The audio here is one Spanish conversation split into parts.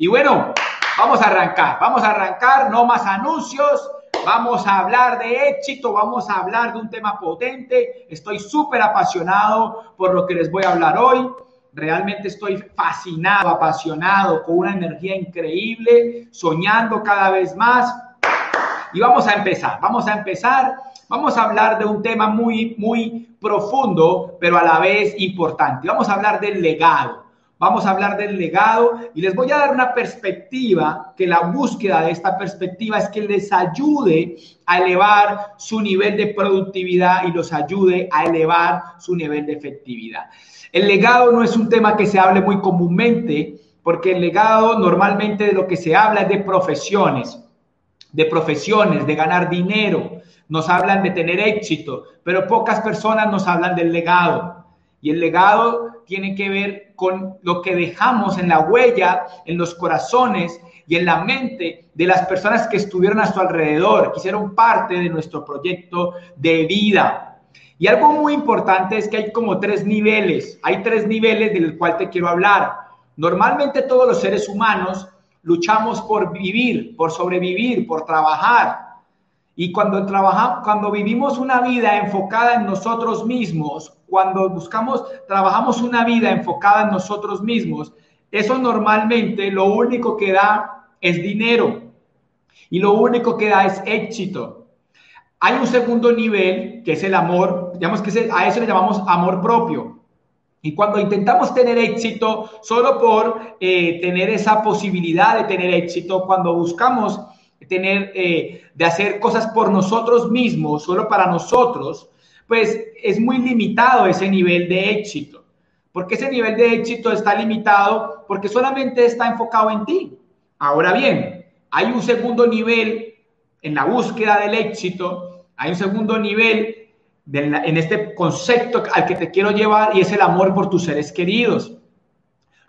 Y bueno, vamos a arrancar, vamos a arrancar, no más anuncios. Vamos a hablar de éxito, vamos a hablar de un tema potente. Estoy súper apasionado por lo que les voy a hablar hoy. Realmente estoy fascinado, apasionado, con una energía increíble, soñando cada vez más. Y vamos a empezar, vamos a empezar. Vamos a hablar de un tema muy, muy profundo, pero a la vez importante. Vamos a hablar del legado. Vamos a hablar del legado y les voy a dar una perspectiva que la búsqueda de esta perspectiva es que les ayude a elevar su nivel de productividad y los ayude a elevar su nivel de efectividad. El legado no es un tema que se hable muy comúnmente porque el legado normalmente de lo que se habla es de profesiones, de profesiones, de ganar dinero, nos hablan de tener éxito, pero pocas personas nos hablan del legado. Y el legado tiene que ver con lo que dejamos en la huella, en los corazones y en la mente de las personas que estuvieron a su alrededor, que hicieron parte de nuestro proyecto de vida. Y algo muy importante es que hay como tres niveles, hay tres niveles del cual te quiero hablar. Normalmente todos los seres humanos luchamos por vivir, por sobrevivir, por trabajar, y cuando trabajamos, cuando vivimos una vida enfocada en nosotros mismos, cuando buscamos, trabajamos una vida enfocada en nosotros mismos, eso normalmente lo único que da es dinero y lo único que da es éxito. Hay un segundo nivel que es el amor, digamos que a eso le llamamos amor propio. Y cuando intentamos tener éxito solo por eh, tener esa posibilidad de tener éxito, cuando buscamos tener, eh, de hacer cosas por nosotros mismos, solo para nosotros, pues es muy limitado ese nivel de éxito. Porque ese nivel de éxito está limitado porque solamente está enfocado en ti. Ahora bien, hay un segundo nivel en la búsqueda del éxito, hay un segundo nivel en este concepto al que te quiero llevar y es el amor por tus seres queridos.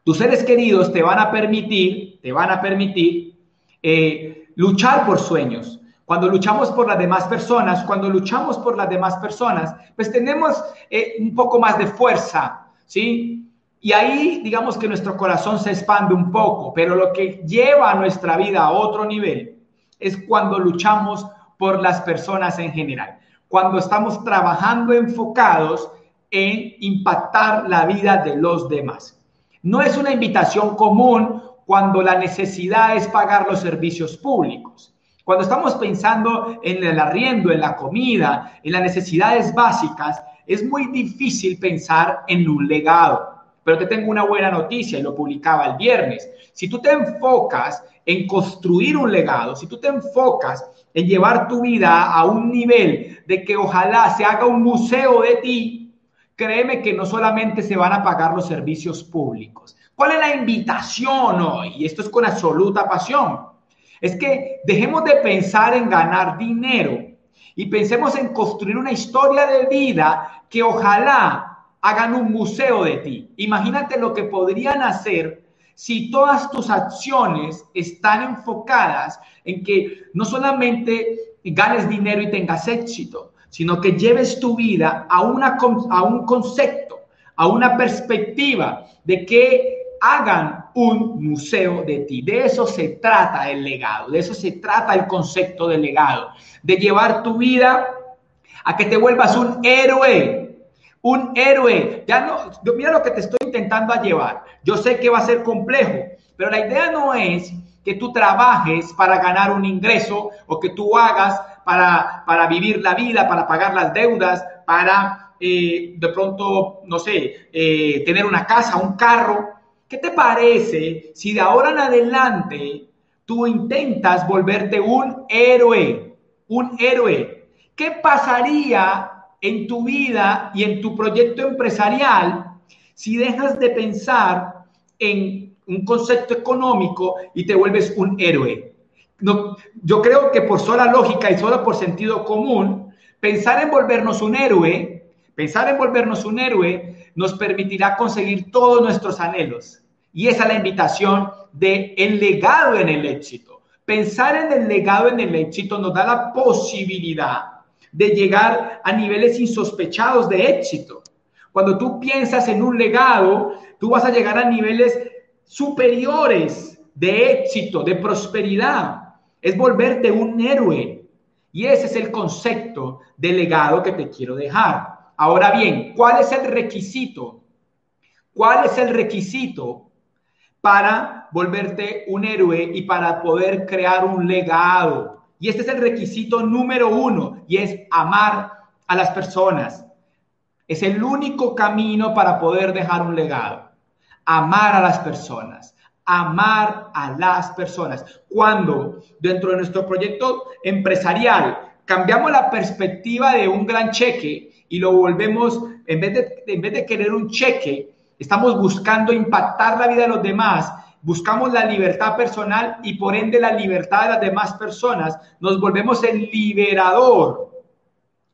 Tus seres queridos te van a permitir, te van a permitir eh, luchar por sueños. Cuando luchamos por las demás personas, cuando luchamos por las demás personas, pues tenemos eh, un poco más de fuerza, ¿sí? Y ahí digamos que nuestro corazón se expande un poco, pero lo que lleva nuestra vida a otro nivel es cuando luchamos por las personas en general, cuando estamos trabajando enfocados en impactar la vida de los demás. No es una invitación común cuando la necesidad es pagar los servicios públicos. Cuando estamos pensando en el arriendo, en la comida, en las necesidades básicas, es muy difícil pensar en un legado. Pero te tengo una buena noticia y lo publicaba el viernes. Si tú te enfocas en construir un legado, si tú te enfocas en llevar tu vida a un nivel de que ojalá se haga un museo de ti, créeme que no solamente se van a pagar los servicios públicos, ¿Cuál es la invitación hoy? Y esto es con absoluta pasión. Es que dejemos de pensar en ganar dinero y pensemos en construir una historia de vida que ojalá hagan un museo de ti. Imagínate lo que podrían hacer si todas tus acciones están enfocadas en que no solamente ganes dinero y tengas éxito, sino que lleves tu vida a, una, a un concepto, a una perspectiva de que hagan un museo de ti. De eso se trata el legado, de eso se trata el concepto de legado, de llevar tu vida a que te vuelvas un héroe, un héroe. Ya no, mira lo que te estoy intentando llevar. Yo sé que va a ser complejo, pero la idea no es que tú trabajes para ganar un ingreso o que tú hagas para, para vivir la vida, para pagar las deudas, para eh, de pronto, no sé, eh, tener una casa, un carro. ¿Qué te parece si de ahora en adelante tú intentas volverte un héroe? Un héroe. ¿Qué pasaría en tu vida y en tu proyecto empresarial si dejas de pensar en un concepto económico y te vuelves un héroe? No, yo creo que por sola lógica y solo por sentido común, pensar en volvernos un héroe, pensar en volvernos un héroe nos permitirá conseguir todos nuestros anhelos. Y esa es la invitación de el legado en el éxito. Pensar en el legado en el éxito nos da la posibilidad de llegar a niveles insospechados de éxito. Cuando tú piensas en un legado, tú vas a llegar a niveles superiores de éxito, de prosperidad. Es volverte un héroe. Y ese es el concepto de legado que te quiero dejar. Ahora bien, ¿cuál es el requisito? ¿Cuál es el requisito para volverte un héroe y para poder crear un legado? Y este es el requisito número uno y es amar a las personas. Es el único camino para poder dejar un legado. Amar a las personas. Amar a las personas. Cuando dentro de nuestro proyecto empresarial cambiamos la perspectiva de un gran cheque y lo volvemos, en vez de, en vez de querer un cheque, estamos buscando impactar la vida de los demás, buscamos la libertad personal y por ende la libertad de las demás personas, nos volvemos el liberador,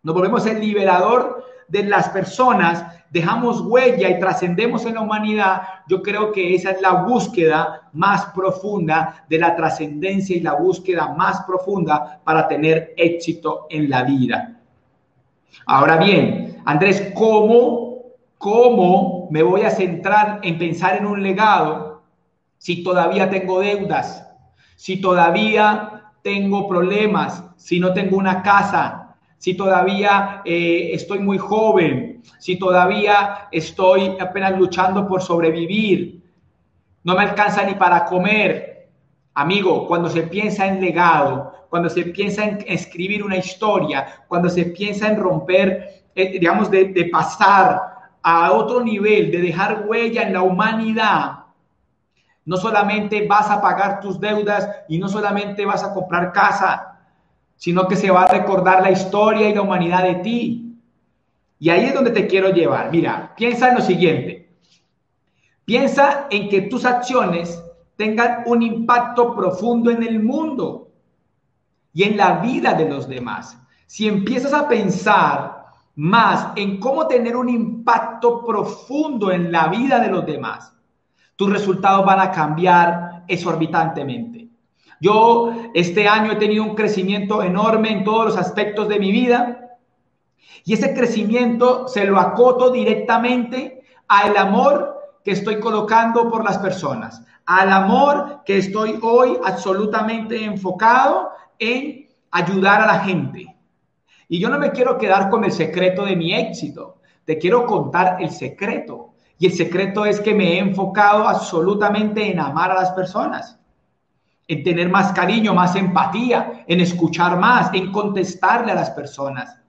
nos volvemos el liberador de las personas, dejamos huella y trascendemos en la humanidad, yo creo que esa es la búsqueda más profunda de la trascendencia y la búsqueda más profunda para tener éxito en la vida. Ahora bien, Andrés, ¿cómo, cómo me voy a centrar en pensar en un legado si todavía tengo deudas, si todavía tengo problemas, si no tengo una casa, si todavía eh, estoy muy joven, si todavía estoy apenas luchando por sobrevivir, no me alcanza ni para comer. Amigo, cuando se piensa en legado, cuando se piensa en escribir una historia, cuando se piensa en romper, eh, digamos, de, de pasar a otro nivel, de dejar huella en la humanidad, no solamente vas a pagar tus deudas y no solamente vas a comprar casa, sino que se va a recordar la historia y la humanidad de ti. Y ahí es donde te quiero llevar. Mira, piensa en lo siguiente. Piensa en que tus acciones tengan un impacto profundo en el mundo y en la vida de los demás. Si empiezas a pensar más en cómo tener un impacto profundo en la vida de los demás, tus resultados van a cambiar exorbitantemente. Yo este año he tenido un crecimiento enorme en todos los aspectos de mi vida y ese crecimiento se lo acoto directamente al amor que estoy colocando por las personas, al amor que estoy hoy absolutamente enfocado en ayudar a la gente. Y yo no me quiero quedar con el secreto de mi éxito, te quiero contar el secreto. Y el secreto es que me he enfocado absolutamente en amar a las personas en tener más cariño, más empatía, en escuchar más, en contestarle a las personas,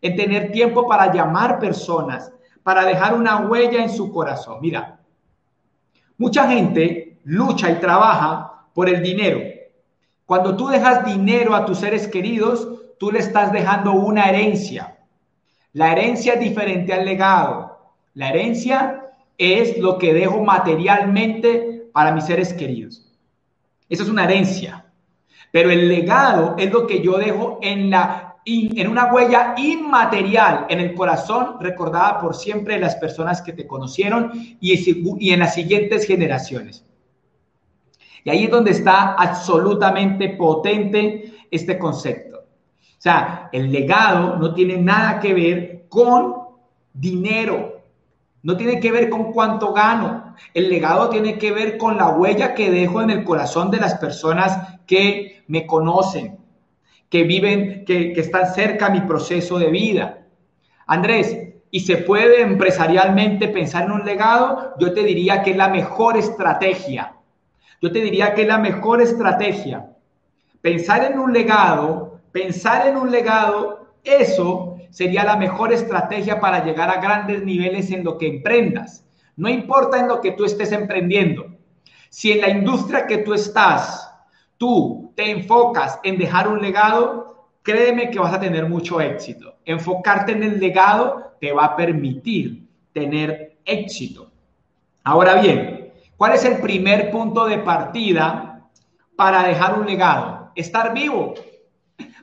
en tener tiempo para llamar personas, para dejar una huella en su corazón. Mira, mucha gente lucha y trabaja por el dinero. Cuando tú dejas dinero a tus seres queridos, tú le estás dejando una herencia. La herencia es diferente al legado. La herencia es lo que dejo materialmente para mis seres queridos. Eso es una herencia. Pero el legado es lo que yo dejo en, la, en una huella inmaterial en el corazón, recordada por siempre las personas que te conocieron y, y en las siguientes generaciones. Y ahí es donde está absolutamente potente este concepto. O sea, el legado no tiene nada que ver con dinero, no tiene que ver con cuánto gano. El legado tiene que ver con la huella que dejo en el corazón de las personas que me conocen, que viven, que, están cerca a mi proceso de vida. Andrés, ¿y se puede empresarialmente pensar en un legado? Yo te diría que es la mejor estrategia. Yo te diría que es la mejor estrategia. Pensar en un legado, pensar en un legado, eso sería la mejor estrategia para llegar a grandes niveles en lo que emprendas. No importa en lo que tú estés emprendiendo. Si en la industria que tú estás, tú te enfocas en dejar un legado, créeme que vas a tener mucho éxito. Enfocarte en el legado te va a permitir tener éxito. Ahora bien, ¿cuál es el primer punto de partida para dejar un legado? Estar vivo.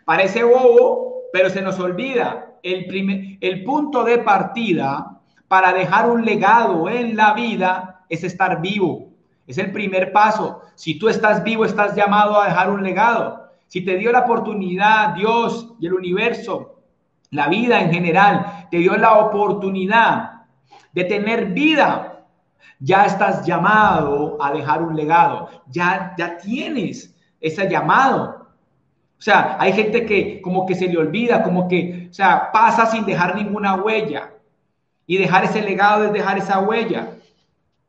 Parece bobo, pero se nos olvida el, primer, el punto de partida para dejar un legado en la vida es estar vivo. Es el primer paso. Si tú estás vivo, estás llamado a dejar un legado. Si te dio la oportunidad, Dios y el universo, la vida en general, te dio la oportunidad de tener vida, Ya estás llamado a dejar un legado. Ya, ya tienes ese llamado. O sea, hay gente que como que se le olvida, como que, o sea, pasa sin dejar ninguna huella. Y dejar ese legado es dejar esa huella.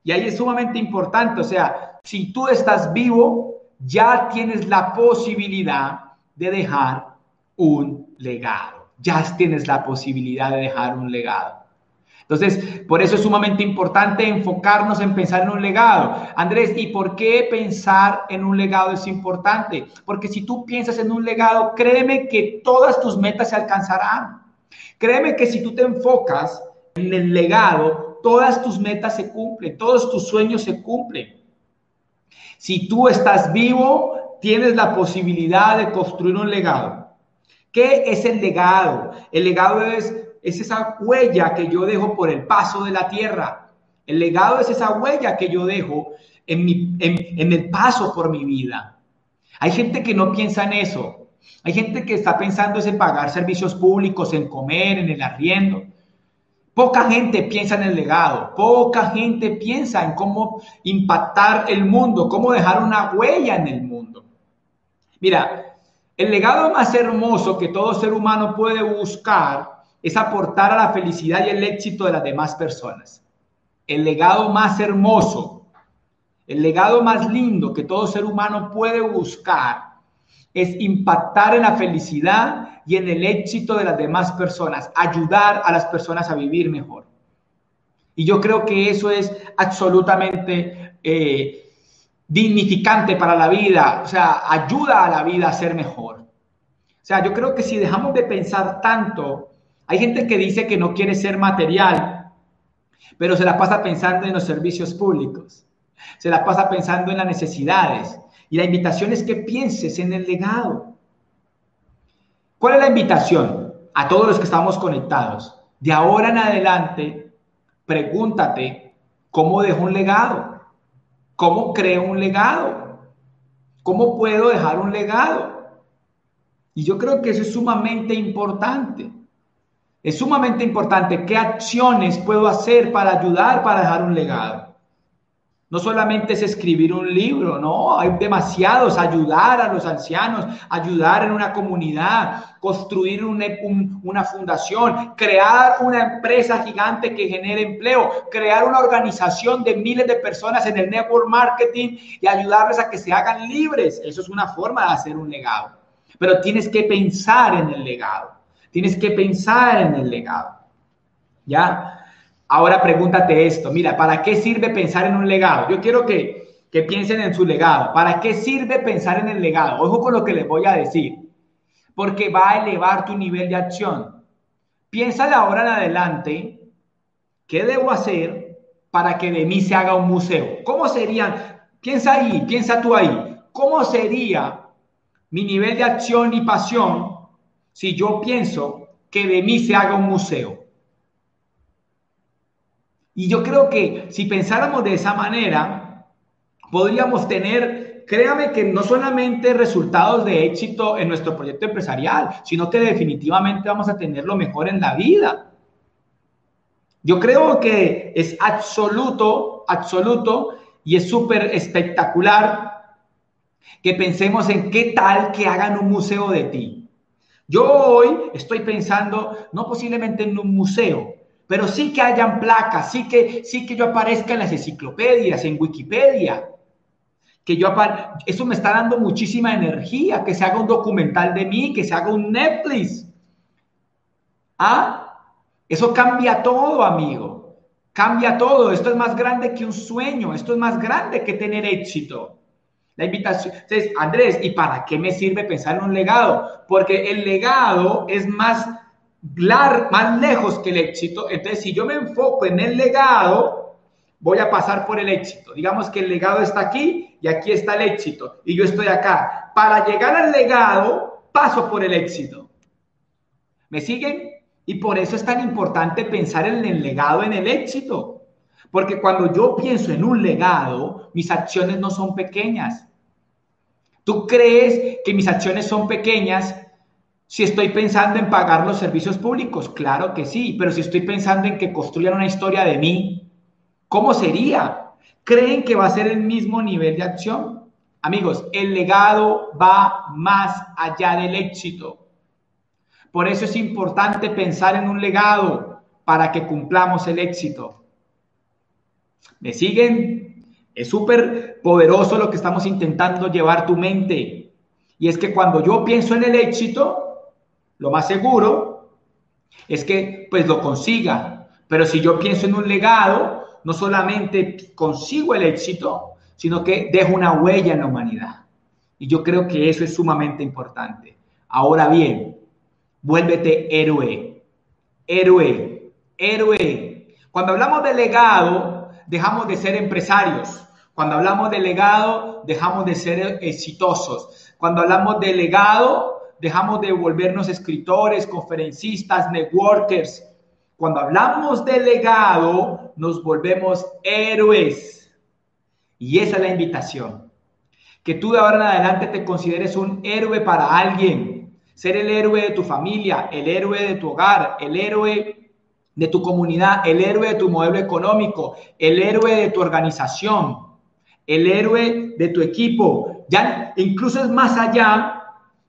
Y ahí es sumamente importante. O sea, si tú estás vivo, ya tienes la posibilidad de dejar un legado. Ya tienes la posibilidad de dejar un legado. Entonces, por eso es sumamente importante enfocarnos en pensar en un legado. Andrés, ¿y por qué pensar en un legado es importante? Porque si tú piensas en un legado, créeme que todas tus metas se alcanzarán. Créeme que si tú te enfocas en el legado, todas tus metas se cumplen, todos tus sueños se cumplen. Si tú estás vivo, tienes la posibilidad de construir un legado. ¿Qué es el legado? El legado es es esa huella que yo dejo por el paso de la tierra. El legado es esa huella que yo dejo en, mi, en, el paso por mi vida. Hay gente que no piensa en eso. Hay gente que está pensando en pagar servicios públicos, en comer, en el arriendo. Poca gente piensa en el legado, poca gente piensa en cómo impactar el mundo, cómo dejar una huella en el mundo. Mira, el legado más hermoso que todo ser humano puede buscar es aportar a la felicidad y el éxito de las demás personas. El legado más hermoso, el legado más lindo que todo ser humano puede buscar es impactar en la felicidad y en el éxito de las demás personas, ayudar a las personas a vivir mejor. Y yo creo que eso es absolutamente eh, dignificante para la vida, o sea, ayuda a la vida a ser mejor. O sea, yo creo que si dejamos de pensar tanto hay gente que dice que no quiere ser material, pero se la pasa pensando en los servicios públicos, se la pasa pensando en las necesidades. Y la invitación es que pienses en el legado. ¿Cuál es la invitación a todos los que estamos conectados? De ahora en adelante, pregúntate, ¿cómo dejo un legado? ¿Cómo creo un legado? ¿Cómo puedo dejar un legado? Y yo creo que eso es sumamente importante. Es sumamente importante qué acciones puedo hacer para ayudar para dejar un legado. No solamente es escribir un libro, no, hay demasiados, ayudar a los ancianos, ayudar en una comunidad, construir una fundación, crear una empresa gigante que genere empleo, crear una organización de miles de personas en el network marketing y ayudarles a que se hagan libres. Eso es una forma de hacer un legado. Pero tienes que pensar en el legado. Tienes que pensar en el legado. ¿Ya? Ahora pregúntate esto. Mira, ¿para qué sirve pensar en un legado? Yo quiero que, que piensen en su legado. ¿Para qué sirve pensar en el legado? Ojo con lo que les voy a decir. Porque va a elevar tu nivel de acción. Piensa de ahora en adelante, ¿qué debo hacer para que de mí se haga un museo? ¿Cómo serían? Piensa ahí, piensa tú ahí. ¿Cómo sería mi nivel de acción y pasión si yo pienso que de mí se haga un museo. Y yo creo que si pensáramos de esa manera, podríamos tener, créame que no solamente resultados de éxito en nuestro proyecto empresarial, sino que definitivamente vamos a tener lo mejor en la vida. Yo creo que es absoluto, absoluto y es súper espectacular que pensemos en qué tal que hagan un museo de ti. Yo hoy estoy pensando no posiblemente en un museo, pero sí que hayan placas, sí que, sí que yo aparezca en las enciclopedias, en Wikipedia. Que yo eso me está dando muchísima energía, que se haga un documental de mí, que se haga un Netflix. ¿Ah? Eso cambia todo, amigo. Cambia todo. Esto es más grande que un sueño. Esto es más grande que tener éxito. La invitación. Entonces, Andrés, ¿y para qué me sirve pensar en un legado? Porque el legado es más, más lejos que el éxito. Entonces, si yo me enfoco en el legado, voy a pasar por el éxito. Digamos que el legado está aquí y aquí está el éxito. Y yo estoy acá. Para llegar al legado, paso por el éxito. ¿Me siguen? Y por eso es tan importante pensar en el legado, en el éxito. Porque cuando yo pienso en un legado, mis acciones no son pequeñas. ¿Tú crees que mis acciones son pequeñas si estoy pensando en pagar los servicios públicos? Claro que sí, pero si estoy pensando en que construyan una historia de mí, ¿Cómo sería? ¿Creen que va a ser el mismo nivel de acción? Amigos, el legado va más allá del éxito. Por eso es importante pensar en un legado para que cumplamos el éxito. ¿Me siguen? Es súper poderoso lo que estamos intentando llevar tu mente. Y es que cuando yo pienso en el éxito, lo más seguro es que pues lo consiga. Pero si yo pienso en un legado, no solamente consigo el éxito, sino que dejo una huella en la humanidad. Y yo creo que eso es sumamente importante. Ahora bien, vuélvete héroe, héroe, héroe. Cuando hablamos de legado, dejamos de ser empresarios. Cuando hablamos de legado, dejamos de ser exitosos. Cuando hablamos de legado, dejamos de volvernos escritores, conferencistas, networkers. Cuando hablamos de legado, nos volvemos héroes. Y esa es la invitación. Que tú de ahora en adelante te consideres un héroe para alguien. Ser el héroe de tu familia, el héroe de tu hogar, el héroe de tu comunidad, el héroe de tu modelo económico, el héroe de tu organización, el héroe de tu equipo. Ya incluso es más allá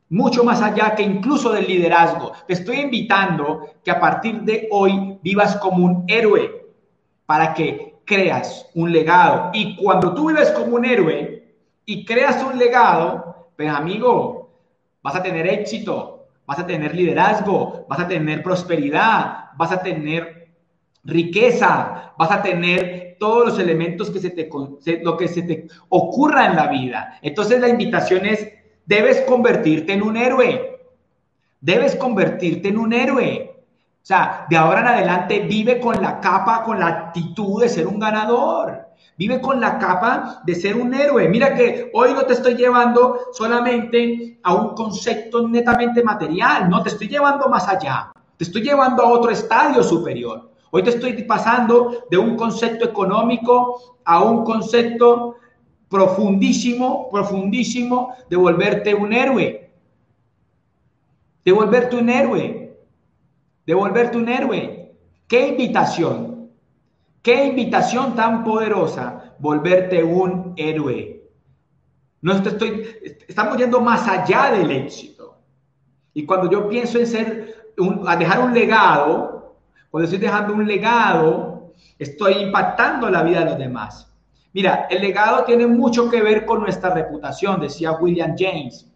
mucho más allá que incluso del liderazgo. Te estoy invitando que a partir de hoy vivas como un héroe para que creas un legado. Y cuando tú vives como un héroe y creas un legado, pues amigo, vas a tener éxito, vas a tener liderazgo, vas a tener prosperidad, vas a tener riqueza, vas a tener todos los elementos que se te, lo que se te ocurra en la vida. Entonces la invitación es debes convertirte en un héroe. Debes convertirte en un héroe. O sea, de ahora en adelante vive con la capa, con la actitud de ser un ganador. Vive con la capa de ser un héroe. Mira que hoy no te estoy llevando solamente a un concepto netamente material, no, te estoy llevando más allá. Te estoy llevando a otro estadio superior. Hoy te estoy pasando de un concepto económico a un concepto profundísimo, profundísimo de volverte un héroe. De volverte un héroe. De volverte un héroe. ¿Qué invitación? ¿Qué invitación tan poderosa? Volverte un héroe. Estamos yendo más allá del éxito. Y cuando yo pienso en ser, a dejar un legado, cuando estoy dejando un legado, estoy impactando la vida de los demás. Mira, el legado tiene mucho que ver con nuestra reputación, decía William James.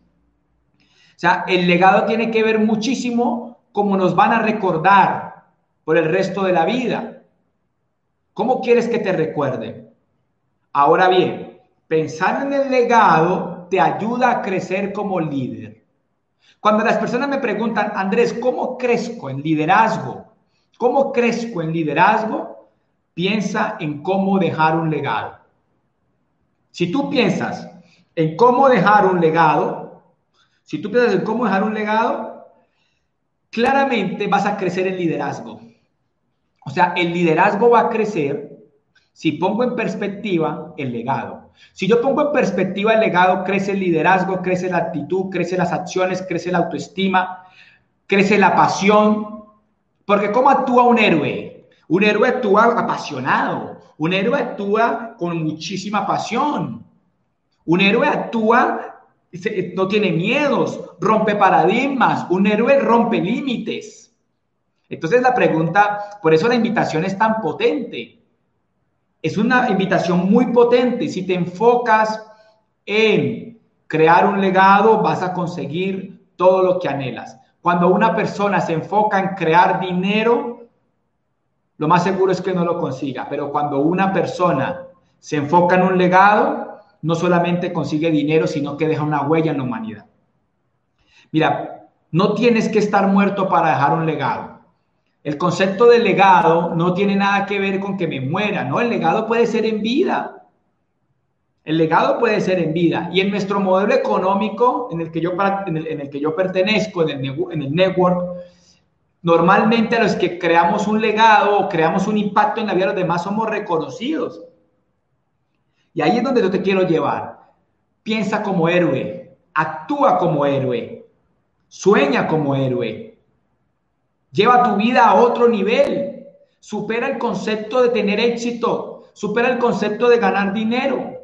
O sea, el legado tiene que ver muchísimo cómo nos van a recordar por el resto de la vida. ¿Cómo quieres que te recuerden? Ahora bien, pensar en el legado te ayuda a crecer como líder. Cuando las personas me preguntan, Andrés, ¿cómo crezco en liderazgo? ¿Cómo crezco en liderazgo? Piensa en cómo dejar un legado. Si tú piensas en cómo dejar un legado, si tú piensas en cómo dejar un legado, claramente vas a crecer en liderazgo. O sea, el liderazgo va a crecer si pongo en perspectiva el legado. Si yo pongo en perspectiva el legado, crece el liderazgo, crece la actitud, crece las acciones, crece la autoestima, crece la pasión. Porque ¿cómo actúa un héroe? Un héroe actúa apasionado, un héroe actúa con muchísima pasión. Un héroe actúa, no tiene miedos, rompe paradigmas. Un héroe rompe límites. Entonces la pregunta, por eso la invitación es tan potente. Es una invitación muy potente. Si te enfocas en crear un legado, vas a conseguir todo lo que anhelas. Cuando una persona se enfoca en crear dinero, lo más seguro es que no lo consiga, pero cuando una persona se enfoca en un legado, no solamente consigue dinero, sino que deja una huella en la humanidad. Mira, no tienes que estar muerto para dejar un legado. El concepto de legado no tiene nada que ver con que me muera, ¿no? El legado puede ser en vida. El legado puede ser en vida. Y en nuestro modelo económico en el que yo, pertenezco, en el, en el network, Normalmente los que creamos un legado o creamos un impacto en la vida de los demás somos reconocidos. Y ahí es donde yo te quiero llevar. Piensa como héroe, actúa como héroe, sueña como héroe. Lleva tu vida a otro nivel. Supera el concepto de tener éxito. supera el concepto de ganar dinero.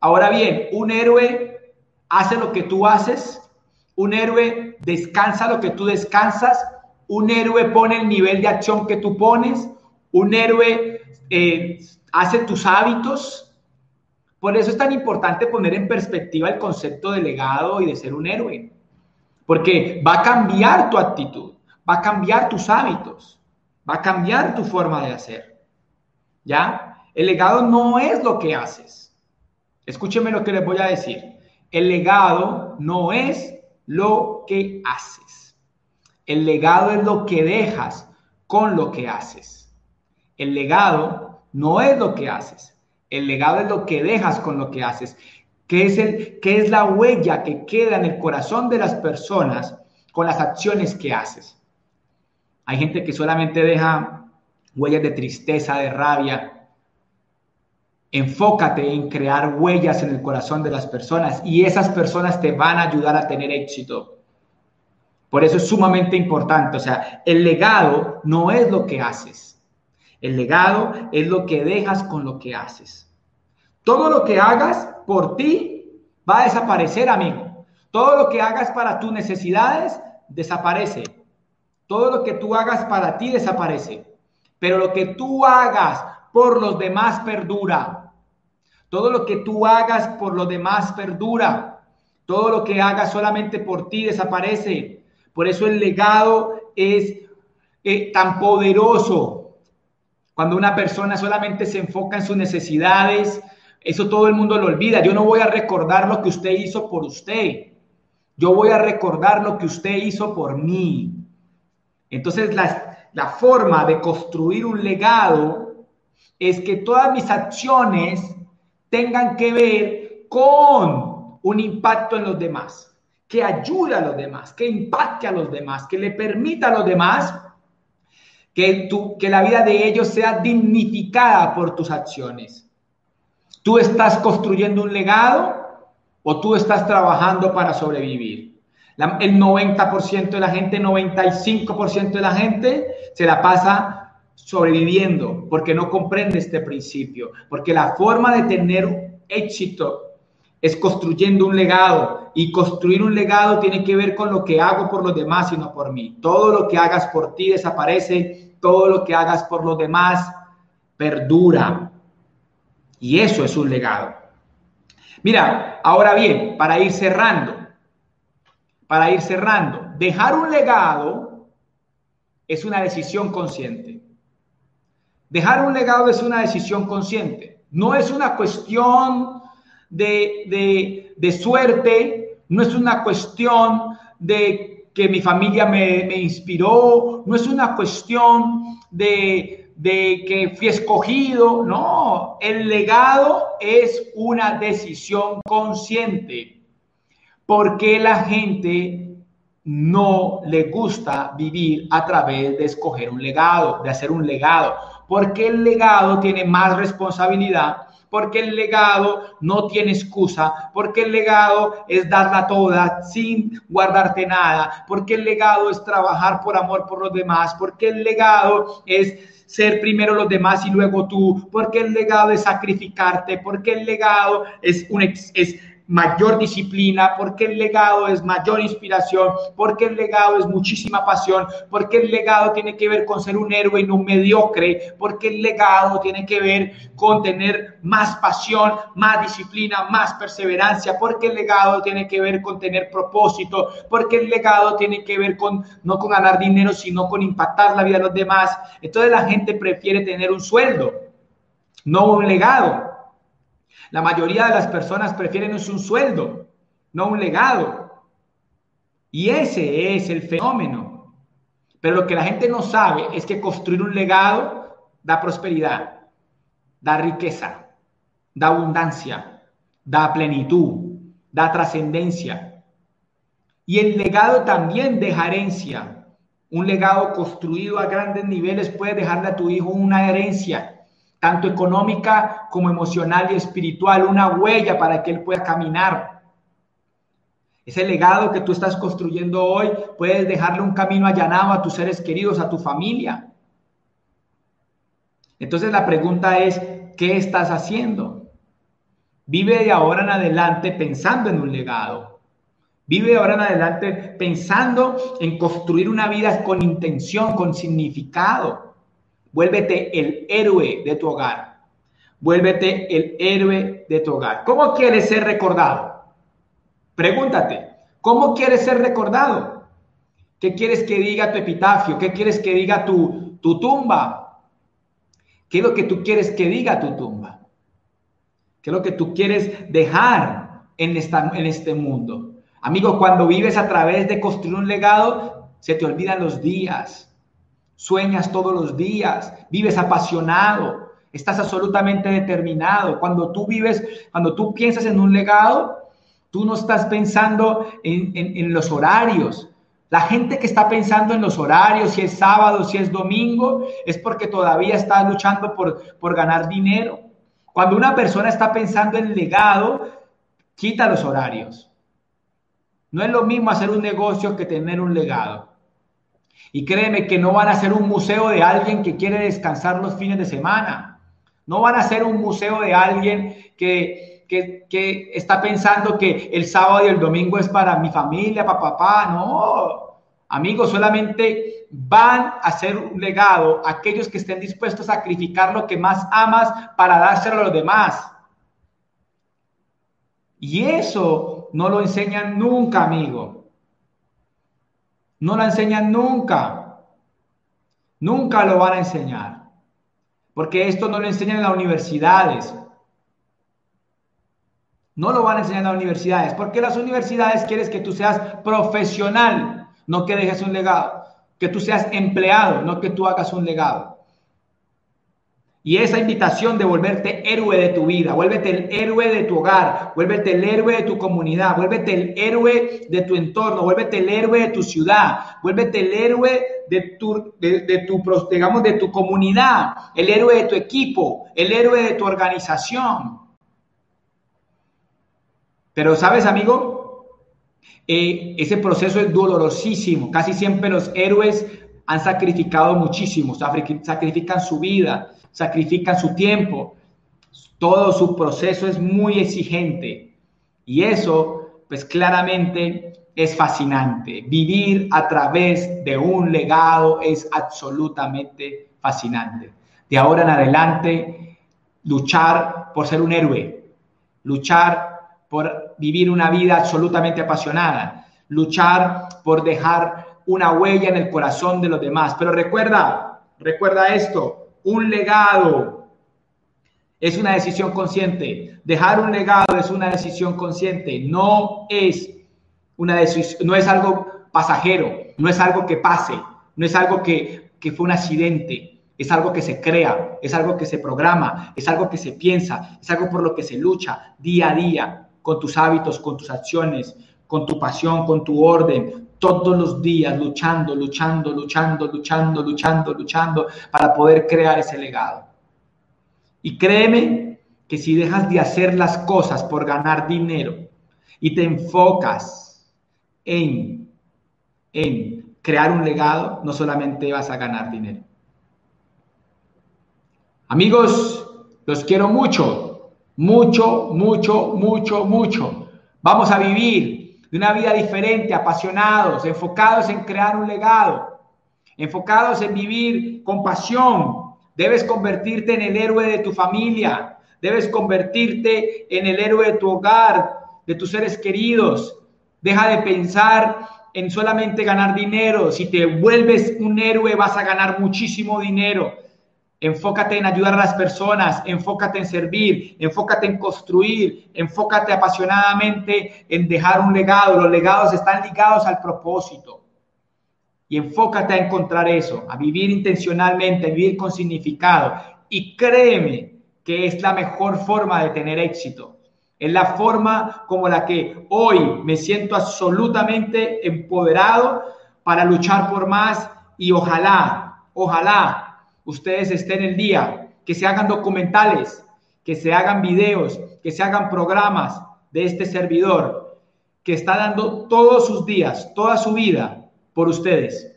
Ahora bien, un héroe hace lo que tú haces, un héroe descansa lo que tú descansas, un héroe pone el nivel de acción que tú pones, un héroe eh, hace tus hábitos. Por eso es tan importante poner en perspectiva el concepto de legado y de ser un héroe, porque va a cambiar tu actitud, va a cambiar tus hábitos, va a cambiar tu forma de hacer. ¿Ya? El legado no es lo que haces. Escúcheme lo que les voy a decir. El legado no es lo que haces. El legado es lo que dejas con lo que haces. El legado no es lo que haces. El legado es lo que dejas con lo que haces. ¿Qué es, el, qué es la huella que queda en el corazón de las personas con las acciones que haces? Hay gente que solamente deja huellas de tristeza, de rabia. Enfócate en crear huellas en el corazón de las personas y esas personas te van a ayudar a tener éxito. Por eso es sumamente importante. O sea, el legado no es lo que haces. El legado es lo que dejas con lo que haces. Todo lo que hagas por ti va a desaparecer, amigo. Todo lo que hagas para tus necesidades desaparece. Todo lo que tú hagas para ti desaparece, pero lo que tú hagas por los demás perdura. Todo lo que tú hagas por los demás perdura. Todo lo que hagas solamente por ti desaparece. Por eso el legado es eh, tan poderoso. Cuando una persona solamente se enfoca en sus necesidades, eso todo el mundo lo olvida. Yo no voy a recordar lo que usted hizo por usted. Yo voy a recordar lo que usted hizo por mí. Entonces, la, forma de construir un legado es que todas mis acciones tengan que ver con un impacto en los demás, que ayude a los demás, que impacte a los demás, que le permita a los demás que, que la vida de ellos sea dignificada por tus acciones. ¿Tú estás construyendo un legado o tú estás trabajando para sobrevivir? el 90% de la gente, 95% de la gente se la pasa sobreviviendo porque no comprende este principio, porque la forma de tener éxito es construyendo un legado y construir un legado tiene que ver con lo que hago por los demás y no por mí. Todo lo que hagas por ti desaparece, todo lo que hagas por los demás perdura. Y eso es un legado. Mira, ahora bien, para ir cerrando, para ir cerrando, dejar un legado es una decisión consciente. Dejar un legado es una decisión consciente. No es una cuestión de, suerte, no es una cuestión de que mi familia me, me inspiró, no es una cuestión de, de que fui escogido, no, el legado es una decisión consciente. ¿Por qué la gente no le gusta vivir a través de escoger un legado, de hacer un legado? Porque el legado tiene más responsabilidad, porque el legado no tiene excusa, porque el legado es darla toda sin guardarte nada, porque el legado es trabajar por amor por los demás, porque el legado es ser primero los demás y luego tú, porque el legado es sacrificarte, porque el legado es un es mayor disciplina, porque el legado es mayor inspiración, porque el legado es muchísima pasión, porque el legado tiene que ver con ser un héroe y no un mediocre, porque el legado tiene que ver con tener más pasión, más disciplina, más perseverancia, porque el legado tiene que ver con tener propósito, porque el legado tiene que ver con no con ganar dinero, sino con impactar la vida de los demás. Entonces la gente prefiere tener un sueldo, no un legado. La mayoría de las personas prefieren un sueldo, no un legado. Y ese es el fenómeno. Pero lo que la gente no sabe es que construir un legado da prosperidad, da riqueza, da abundancia, da plenitud, da trascendencia. Y el legado también deja herencia. Un legado construido a grandes niveles puede dejarle a tu hijo una herencia tanto económica como emocional y espiritual, una huella para que él pueda caminar. Ese legado que tú estás construyendo hoy, puedes dejarle un camino allanado a tus seres queridos, a tu familia. Entonces la pregunta es, ¿qué estás haciendo? Vive de ahora en adelante pensando en un legado. Vive de ahora en adelante pensando en construir una vida con intención, con significado. Vuélvete el héroe de tu hogar. Vuélvete el héroe de tu hogar. ¿Cómo quieres ser recordado? Pregúntate, ¿cómo quieres ser recordado? ¿Qué quieres que diga tu epitafio? ¿Qué quieres que diga tu, tu tumba? ¿Qué es lo que tú quieres que diga tu tumba? ¿Qué es lo que tú quieres dejar en, esta, en este mundo? Amigo, cuando vives a través de construir un legado, se te olvidan los días. Sueñas todos los días, vives apasionado, estás absolutamente determinado. Cuando tú vives, cuando tú piensas en un legado, tú no estás pensando en, en los horarios, la gente que está pensando en los horarios, si es sábado, si es domingo, es porque todavía está luchando por, por ganar dinero. Cuando una persona está pensando en legado, quita los horarios. No es lo mismo hacer un negocio que tener un legado. Y créeme que no van a ser un museo de alguien que quiere descansar los fines de semana. No van a ser un museo de alguien que, que, está pensando que el sábado y el domingo es para mi familia, para papá. No, amigos, solamente van a ser un legado aquellos que estén dispuestos a sacrificar lo que más amas para dárselo a los demás. Y eso no lo enseñan nunca, amigo. No lo enseñan nunca. Nunca lo van a enseñar. Porque esto no lo enseñan en las universidades. No lo van a enseñar en las universidades, porque las universidades quieres que tú seas profesional, no que dejes un legado, que tú seas empleado, no que tú hagas un legado. Y esa invitación de volverte héroe de tu vida, vuélvete el héroe de tu hogar, vuélvete el héroe de tu comunidad, vuélvete el héroe de tu entorno, vuélvete el héroe de tu ciudad, vuélvete el héroe de tu, de tu, digamos, de tu comunidad, el héroe de tu equipo, el héroe de tu organización. Pero sabes, amigo, eh, ese proceso es dolorosísimo. Casi siempre los héroes han sacrificado muchísimo, sacrifican su vida, sacrifican su tiempo. Todo su proceso es muy exigente. Y eso, pues claramente es fascinante. Vivir a través de un legado es absolutamente fascinante. De ahora en adelante, luchar por ser un héroe, luchar por vivir una vida absolutamente apasionada, luchar por dejar una huella en el corazón de los demás. Pero recuerda, recuerda esto, un legado es una decisión consciente. Dejar un legado es una decisión consciente, no es una decisión, no es algo pasajero, no es algo que pase, no es algo que, que fue un accidente. Es algo que se crea, es algo que se programa, es algo que se piensa, es algo por lo que se lucha día a día con tus hábitos, con tus acciones, con tu pasión, con tu orden, todos los días luchando, luchando, luchando, luchando, luchando, luchando para poder crear ese legado. Y créeme que si dejas de hacer las cosas por ganar dinero y te enfocas en, en crear un legado, no solamente vas a ganar dinero. Amigos, los quiero mucho mucho, mucho, mucho, mucho. Vamos a vivir de una vida diferente, apasionados, enfocados en crear un legado, enfocados en vivir con pasión. Debes convertirte en el héroe de tu familia, debes convertirte en el héroe de tu hogar, de tus seres queridos. Deja de pensar en solamente ganar dinero. Si te vuelves un héroe vas a ganar muchísimo dinero. Enfócate en ayudar a las personas, enfócate en servir, enfócate en construir, enfócate apasionadamente en dejar un legado. Los legados están ligados al propósito. Y enfócate a encontrar eso, a vivir intencionalmente, a vivir con significado. Y créeme que es la mejor forma de tener éxito. Es la forma como la que hoy me siento absolutamente empoderado para luchar por más y ojalá, ojalá ustedes estén el día, que se hagan documentales, que se hagan videos, que se hagan programas de este servidor que está dando todos sus días, toda su vida por ustedes.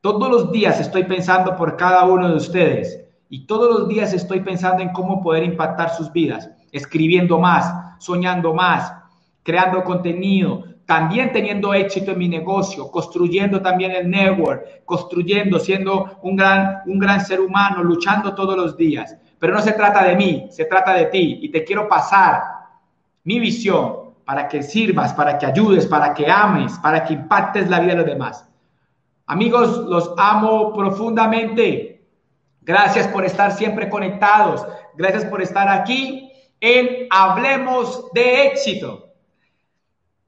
Todos los días estoy pensando por cada uno de ustedes y todos los días estoy pensando en cómo poder impactar sus vidas, escribiendo más, soñando más, creando contenido, también teniendo éxito en mi negocio, construyendo también el network, construyendo, siendo un gran, un gran ser humano, luchando todos los días. Pero no se trata de mí, se trata de ti y te quiero pasar mi visión para que sirvas, para que ayudes, para que ames, para que impactes la vida de los demás. Amigos, los amo profundamente. Gracias por estar siempre conectados. Gracias por estar aquí en Hablemos de éxito.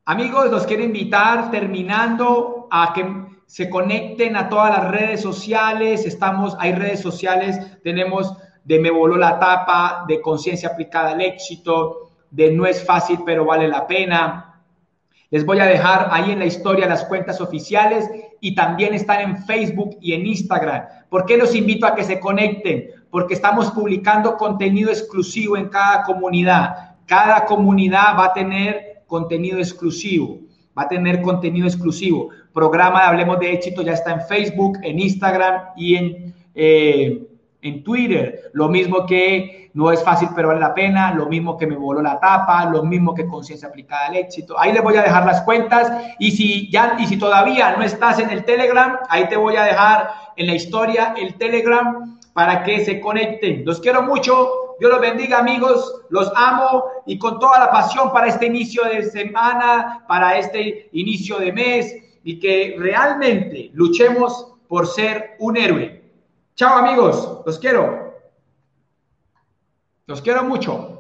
Amigos, los quiero invitar terminando a que se conecten a todas las redes sociales. Estamos, hay redes sociales, tenemos de Me Voló la Tapa, de Conciencia Aplicada al Éxito, de No es fácil pero vale la pena. Les voy a dejar ahí en la historia las cuentas oficiales y también están en Facebook y en Instagram. ¿Por qué los invito a que se conecten? Porque estamos publicando contenido exclusivo en cada comunidad. Cada comunidad va a tener contenido exclusivo. Va a tener contenido exclusivo. Programa de Hablemos de Éxito ya está en Facebook, en Instagram y en, eh, en Twitter. Lo mismo que no es fácil, pero vale la pena. Lo mismo que me voló la tapa. Lo mismo que conciencia aplicada al éxito. Ahí les voy a dejar las cuentas. Y si, ya, y si todavía no estás en el Telegram, ahí te voy a dejar en la historia el Telegram para que se conecten. Los quiero mucho. Dios los bendiga amigos, los amo y con toda la pasión para este inicio de semana, para este inicio de mes y que realmente luchemos por ser un héroe. Chao amigos, los quiero. Los quiero mucho.